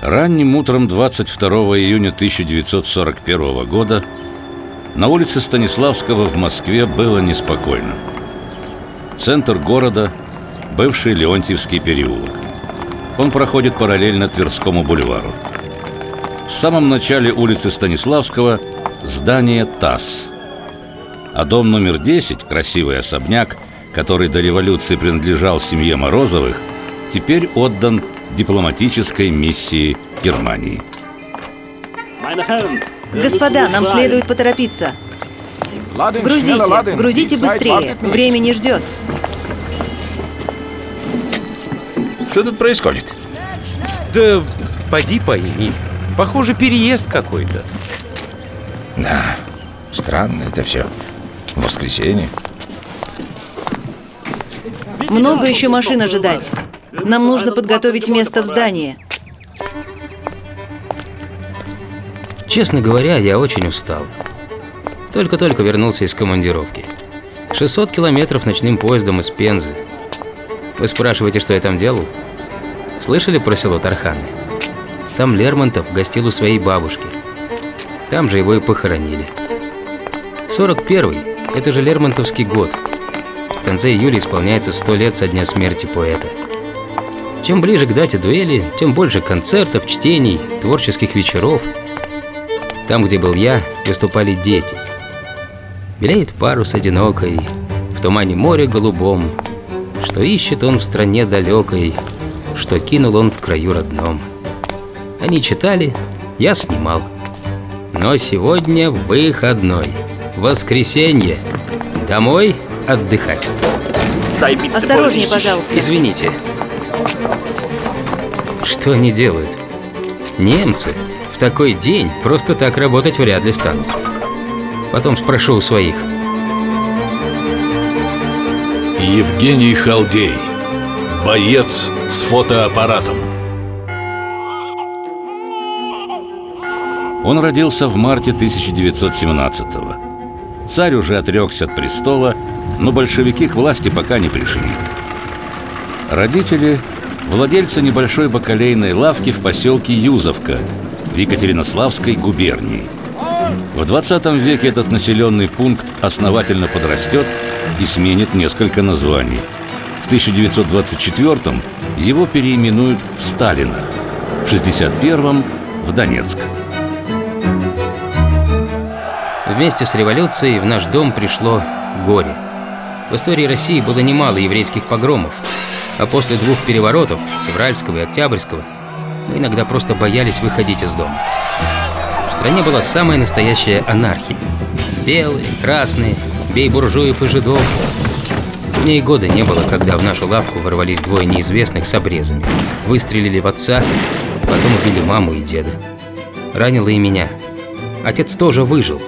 Ранним утром 22 июня 1941 года на улице Станиславского в Москве было неспокойно. Центр города – бывший Леонтьевский переулок. Он проходит параллельно Тверскому бульвару. В самом начале улицы Станиславского – здание ТАСС. А дом номер 10, красивый особняк, который до революции принадлежал семье Морозовых, теперь отдан дипломатической миссии Германии. Господа, нам следует поторопиться. Грузите, грузите быстрее, время не ждет. Что тут происходит? Да поди пойми. Похоже, переезд какой-то. Да, странно это все. Воскресенье. Много еще машин ожидать. Нам нужно подготовить место в здании. Честно говоря, я очень устал. Только-только вернулся из командировки. 600 километров ночным поездом из Пензы. Вы спрашиваете, что я там делал? Слышали про село Тарханы? Там Лермонтов гостил у своей бабушки. Там же его и похоронили. 41-й – это же Лермонтовский год. В конце июля исполняется 100 лет со дня смерти поэта. Чем ближе к дате дуэли, тем больше концертов, чтений, творческих вечеров. Там, где был я, выступали дети. Белеет парус одинокой, в тумане море голубом, Что ищет он в стране далекой, что кинул он в краю родном. Они читали, я снимал. Но сегодня выходной, воскресенье, домой отдыхать. Осторожнее, пожалуйста. Извините. Что они делают? Немцы в такой день просто так работать вряд ли станут. Потом спрошу у своих. Евгений Халдей. Боец с фотоаппаратом. Он родился в марте 1917-го. Царь уже отрекся от престола, но большевики к власти пока не пришли. Родители – владельцы небольшой бакалейной лавки в поселке Юзовка в Екатеринославской губернии. В 20 веке этот населенный пункт основательно подрастет и сменит несколько названий. В 1924-м его переименуют в Сталина, в 61-м – в Донецк. Вместе с революцией в наш дом пришло горе. В истории России было немало еврейских погромов, а после двух переворотов, февральского и октябрьского, мы иногда просто боялись выходить из дома. В стране была самая настоящая анархия. Белые, красные, бей буржуев и жидов. Мне и года не было, когда в нашу лавку ворвались двое неизвестных с обрезами. Выстрелили в отца, потом убили маму и деда. Ранило и меня. Отец тоже выжил,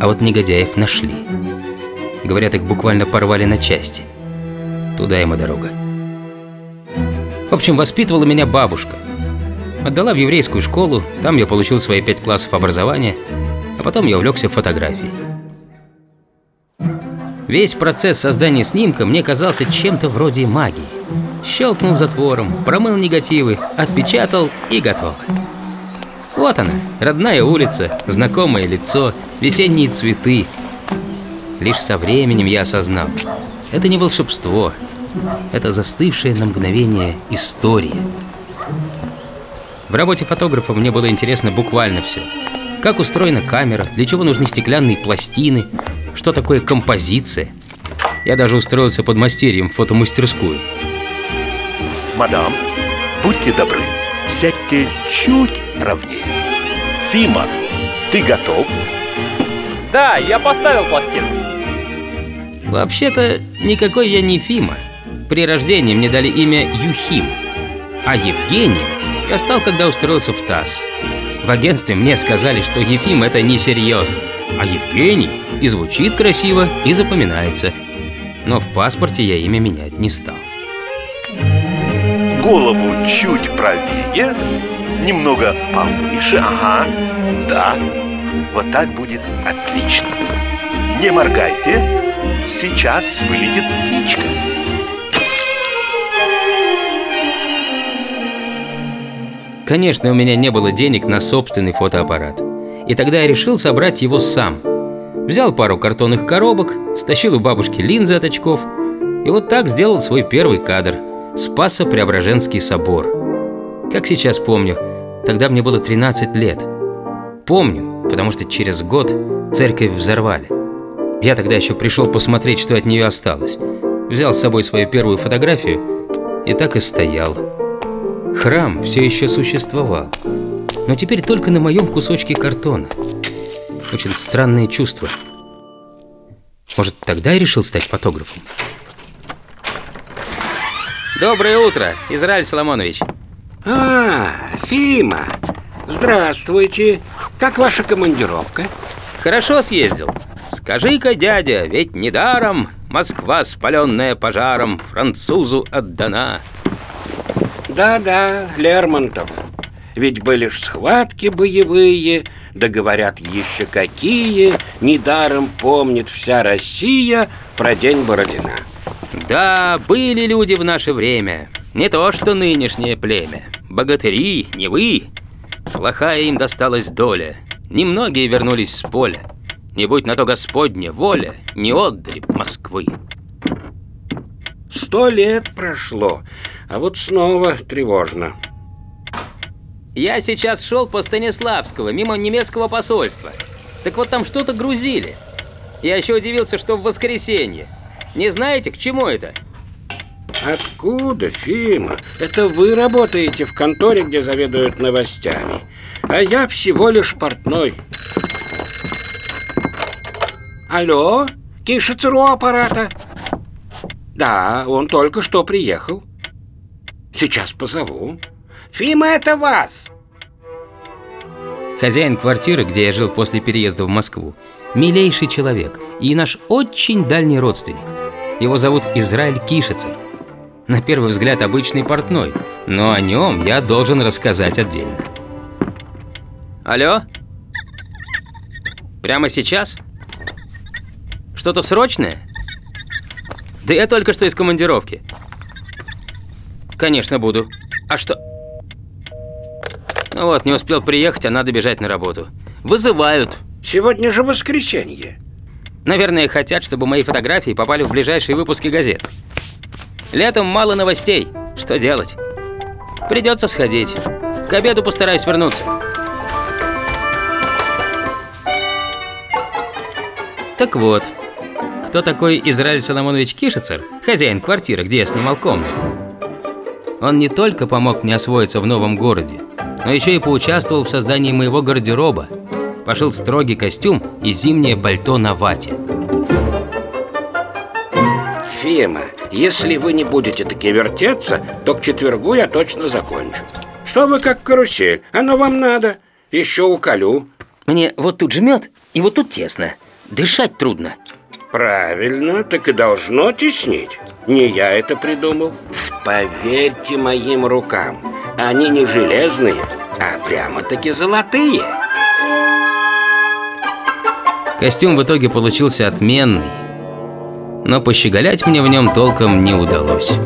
а вот негодяев нашли. Говорят, их буквально порвали на части. Туда им и дорога. В общем, воспитывала меня бабушка. Отдала в еврейскую школу, там я получил свои пять классов образования, а потом я увлекся фотографией. Весь процесс создания снимка мне казался чем-то вроде магии. Щелкнул затвором, промыл негативы, отпечатал и готово. Вот она, родная улица, знакомое лицо, весенние цветы. Лишь со временем я осознал. Это не волшебство. Это застывшая на мгновение история. В работе фотографа мне было интересно буквально все. Как устроена камера, для чего нужны стеклянные пластины, что такое композиция. Я даже устроился под мастерьем в фотомастерскую. Мадам, будьте добры, сядьте чуть ровнее. Фима, ты готов? Да, я поставил пластину. Вообще-то, никакой я не Фима. При рождении мне дали имя Юхим. А Евгением я стал, когда устроился в ТАСС. В агентстве мне сказали, что Ефим это несерьезно, а Евгений и звучит красиво, и запоминается. Но в паспорте я имя менять не стал. Голову чуть правее, немного повыше, ага, да. Вот так будет отлично. Не моргайте, сейчас вылетит птичка. Конечно, у меня не было денег на собственный фотоаппарат. И тогда я решил собрать его сам. Взял пару картонных коробок, стащил у бабушки линзы от очков и вот так сделал свой первый кадр – Спасо-Преображенский собор. Как сейчас помню, тогда мне было 13 лет. Помню, потому что через год церковь взорвали. Я тогда еще пришел посмотреть, что от нее осталось. Взял с собой свою первую фотографию и так и стоял. Храм все еще существовал, но теперь только на моем кусочке картона. Очень странные чувства. Может, тогда я решил стать фотографом? Доброе утро, Израиль Соломонович. А, Фима, здравствуйте. Как ваша командировка? Хорошо съездил. Скажи-ка, дядя, ведь недаром Москва, спаленная пожаром, французу отдана. Да-да, Лермонтов. Ведь были ж схватки боевые, да говорят еще какие, недаром помнит вся Россия про день Бородина. Да, были люди в наше время, не то что нынешнее племя. Богатыри, не вы. Плохая им досталась доля, немногие вернулись с поля. Не будь на то Господня воля, не отдали Москвы. Сто лет прошло, а вот снова тревожно. Я сейчас шел по Станиславского, мимо немецкого посольства. Так вот там что-то грузили. Я еще удивился, что в воскресенье. Не знаете, к чему это? Откуда, Фима? Это вы работаете в конторе, где заведуют новостями. А я всего лишь портной. Алло, Кишицер у аппарата? Да, он только что приехал. Сейчас позову. Фима, это вас! Хозяин квартиры, где я жил после переезда в Москву, милейший человек и наш очень дальний родственник. Его зовут Израиль Кишицер. На первый взгляд обычный портной, но о нем я должен рассказать отдельно. Алло? Прямо сейчас? Что-то срочное? Да я только что из командировки. Конечно, буду. А что? Ну вот, не успел приехать, а надо бежать на работу. Вызывают. Сегодня же воскресенье. Наверное, хотят, чтобы мои фотографии попали в ближайшие выпуски газет. Летом мало новостей. Что делать? Придется сходить. К обеду постараюсь вернуться. Так вот, кто такой Израиль Соломонович Кишицер, хозяин квартиры, где я снимал комнату. Он не только помог мне освоиться в новом городе, но еще и поучаствовал в создании моего гардероба. Пошил строгий костюм и зимнее пальто на вате. Фима, если вы не будете таки вертеться, то к четвергу я точно закончу. Что вы как карусель? Оно вам надо. Еще уколю. Мне вот тут жмет и вот тут тесно. Дышать трудно. Правильно, так и должно теснить. Не я это придумал. Поверьте моим рукам, они не железные, а прямо-таки золотые. Костюм в итоге получился отменный, но пощеголять мне в нем толком не удалось.